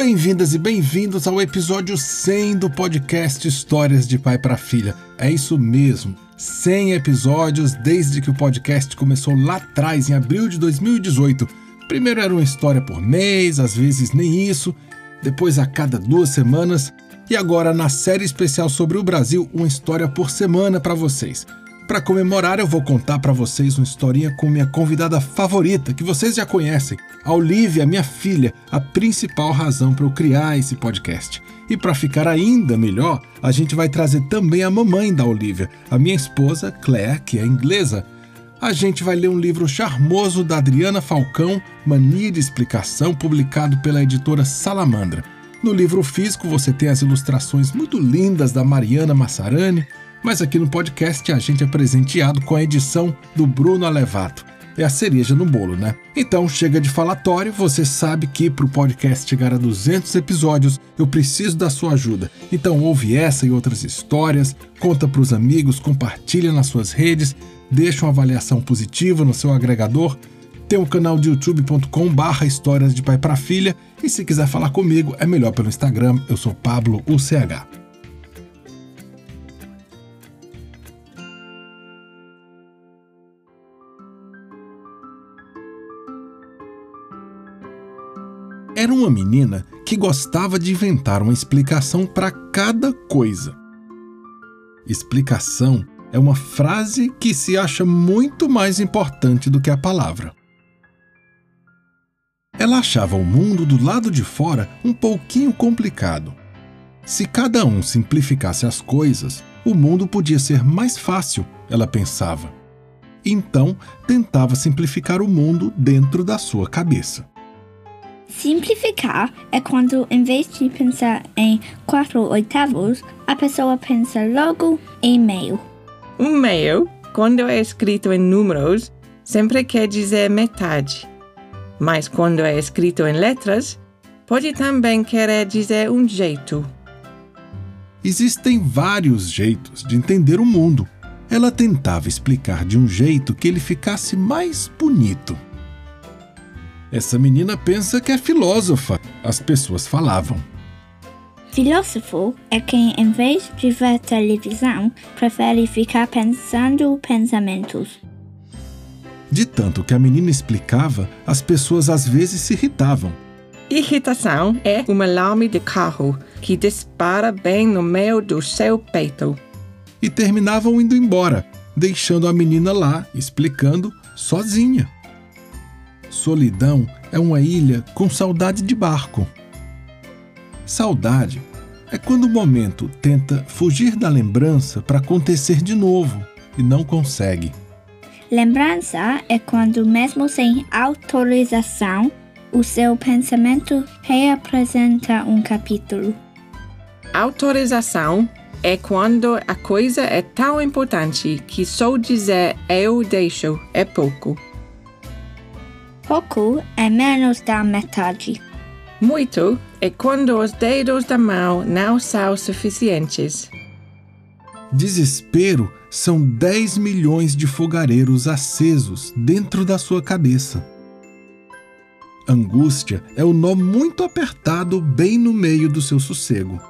Bem-vindas e bem-vindos ao episódio 100 do podcast Histórias de Pai para Filha. É isso mesmo, 100 episódios desde que o podcast começou lá atrás, em abril de 2018. Primeiro era uma história por mês, às vezes nem isso, depois a cada duas semanas, e agora na série especial sobre o Brasil, uma história por semana para vocês. Para comemorar, eu vou contar para vocês uma historinha com minha convidada favorita, que vocês já conhecem, a Olivia, minha filha, a principal razão para eu criar esse podcast. E para ficar ainda melhor, a gente vai trazer também a mamãe da Olivia, a minha esposa Claire, que é inglesa. A gente vai ler um livro charmoso da Adriana Falcão, Mania de Explicação, publicado pela editora Salamandra. No livro físico você tem as ilustrações muito lindas da Mariana Massarani, mas aqui no podcast a gente é presenteado com a edição do Bruno Alevato. É a cereja no bolo, né? Então chega de falatório, você sabe que para o podcast chegar a 200 episódios eu preciso da sua ajuda. Então ouve essa e outras histórias, conta para os amigos, compartilha nas suas redes, deixa uma avaliação positiva no seu agregador. Tem o um canal de youtube.com barra histórias de pai para filha e se quiser falar comigo é melhor pelo Instagram, eu sou Pablo UCH. Era uma menina que gostava de inventar uma explicação para cada coisa. Explicação é uma frase que se acha muito mais importante do que a palavra. Ela achava o mundo do lado de fora um pouquinho complicado. Se cada um simplificasse as coisas, o mundo podia ser mais fácil, ela pensava. Então, tentava simplificar o mundo dentro da sua cabeça. Simplificar é quando, em vez de pensar em quatro oitavos, a pessoa pensa logo em meio. Um meio, quando é escrito em números, sempre quer dizer metade. Mas quando é escrito em letras, pode também querer dizer um jeito. Existem vários jeitos de entender o mundo. Ela tentava explicar de um jeito que ele ficasse mais bonito. Essa menina pensa que é filósofa, as pessoas falavam. Filósofo é quem, em vez de ver televisão, prefere ficar pensando pensamentos. De tanto que a menina explicava, as pessoas às vezes se irritavam. Irritação é um alarme de carro que dispara bem no meio do seu peito. E terminavam indo embora, deixando a menina lá, explicando, sozinha. Solidão é uma ilha com saudade de barco. Saudade é quando o momento tenta fugir da lembrança para acontecer de novo e não consegue. Lembrança é quando, mesmo sem autorização, o seu pensamento reapresenta um capítulo. Autorização é quando a coisa é tão importante que só dizer eu deixo é pouco. Pouco é menos da metade. Muito é quando os dedos da mão não são suficientes. Desespero são 10 milhões de fogareiros acesos dentro da sua cabeça. Angústia é o nó muito apertado bem no meio do seu sossego.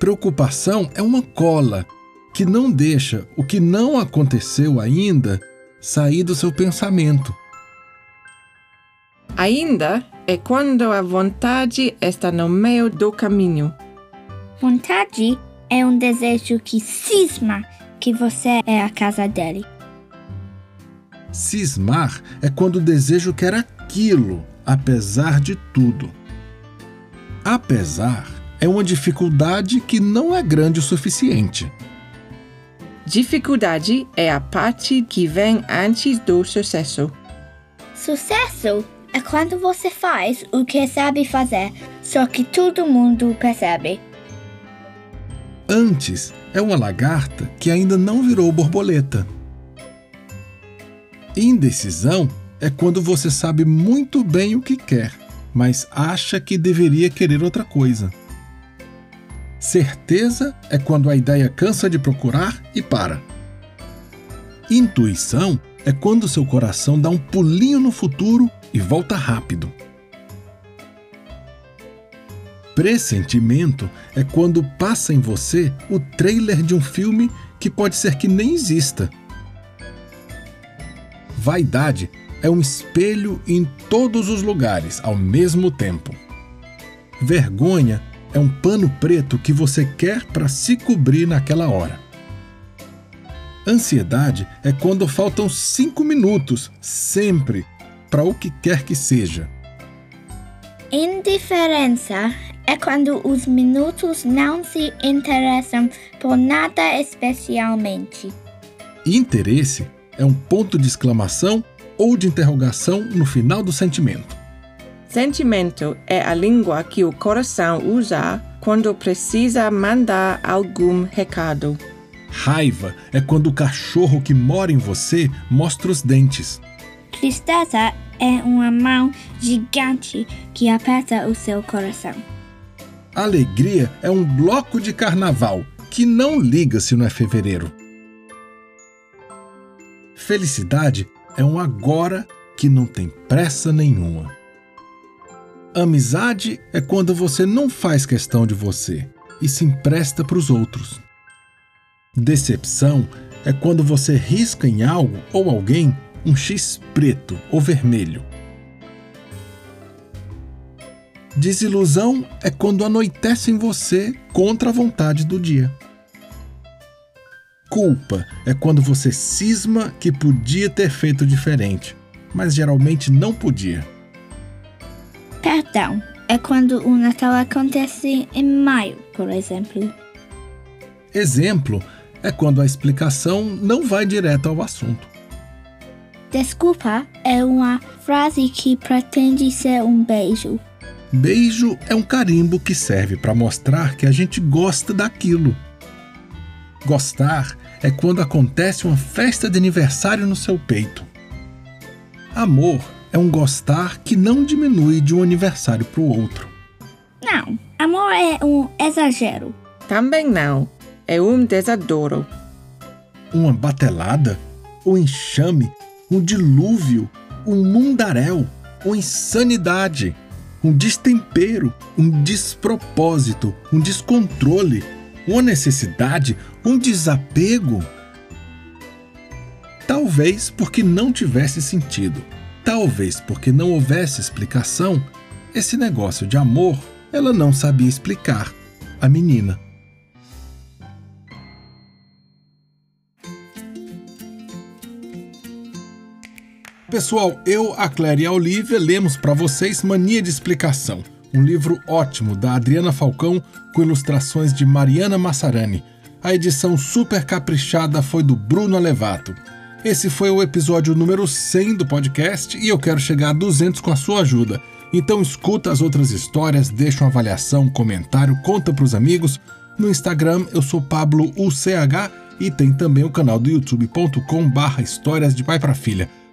Preocupação é uma cola que não deixa o que não aconteceu ainda sair do seu pensamento. Ainda é quando a vontade está no meio do caminho. Vontade é um desejo que cisma que você é a casa dele. Cismar é quando o desejo quer aquilo, apesar de tudo. Apesar é uma dificuldade que não é grande o suficiente. Dificuldade é a parte que vem antes do sucesso. Sucesso é quando você faz o que sabe fazer, só que todo mundo percebe. Antes é uma lagarta que ainda não virou borboleta. Indecisão é quando você sabe muito bem o que quer, mas acha que deveria querer outra coisa. Certeza é quando a ideia cansa de procurar e para. Intuição é quando seu coração dá um pulinho no futuro e volta rápido. Pressentimento é quando passa em você o trailer de um filme que pode ser que nem exista. Vaidade é um espelho em todos os lugares ao mesmo tempo. Vergonha é um pano preto que você quer para se cobrir naquela hora. Ansiedade é quando faltam cinco minutos, sempre, para o que quer que seja. Indiferença é quando os minutos não se interessam por nada especialmente. Interesse é um ponto de exclamação ou de interrogação no final do sentimento. Sentimento é a língua que o coração usa quando precisa mandar algum recado. Raiva é quando o cachorro que mora em você mostra os dentes. Tristeza é uma mão gigante que aperta o seu coração. Alegria é um bloco de carnaval que não liga se não é fevereiro. Felicidade é um agora que não tem pressa nenhuma. Amizade é quando você não faz questão de você e se empresta para os outros. Decepção é quando você risca em algo ou alguém um X preto ou vermelho. Desilusão é quando anoitece em você contra a vontade do dia. Culpa é quando você cisma que podia ter feito diferente, mas geralmente não podia. Perdão é quando o Natal acontece em maio, por exemplo. Exemplo é quando a explicação não vai direto ao assunto. Desculpa é uma frase que pretende ser um beijo. Beijo é um carimbo que serve para mostrar que a gente gosta daquilo. Gostar é quando acontece uma festa de aniversário no seu peito. Amor é um gostar que não diminui de um aniversário para o outro. Não, amor é um exagero. Também não. É um desadouro. Uma batelada, um enxame, um dilúvio, um mundaréu, uma insanidade, um destempero, um despropósito, um descontrole, uma necessidade, um desapego. Talvez porque não tivesse sentido, talvez porque não houvesse explicação, esse negócio de amor ela não sabia explicar, a menina. Pessoal, eu, a Claire e a Olivia lemos para vocês Mania de Explicação, um livro ótimo da Adriana Falcão com ilustrações de Mariana Massarani. A edição super caprichada foi do Bruno Alevato. Esse foi o episódio número 100 do podcast e eu quero chegar a 200 com a sua ajuda. Então escuta as outras histórias, deixa uma avaliação, um comentário, conta para os amigos. No Instagram eu sou Pablo UCH e tem também o canal do youtube.com barra histórias de pai para filha.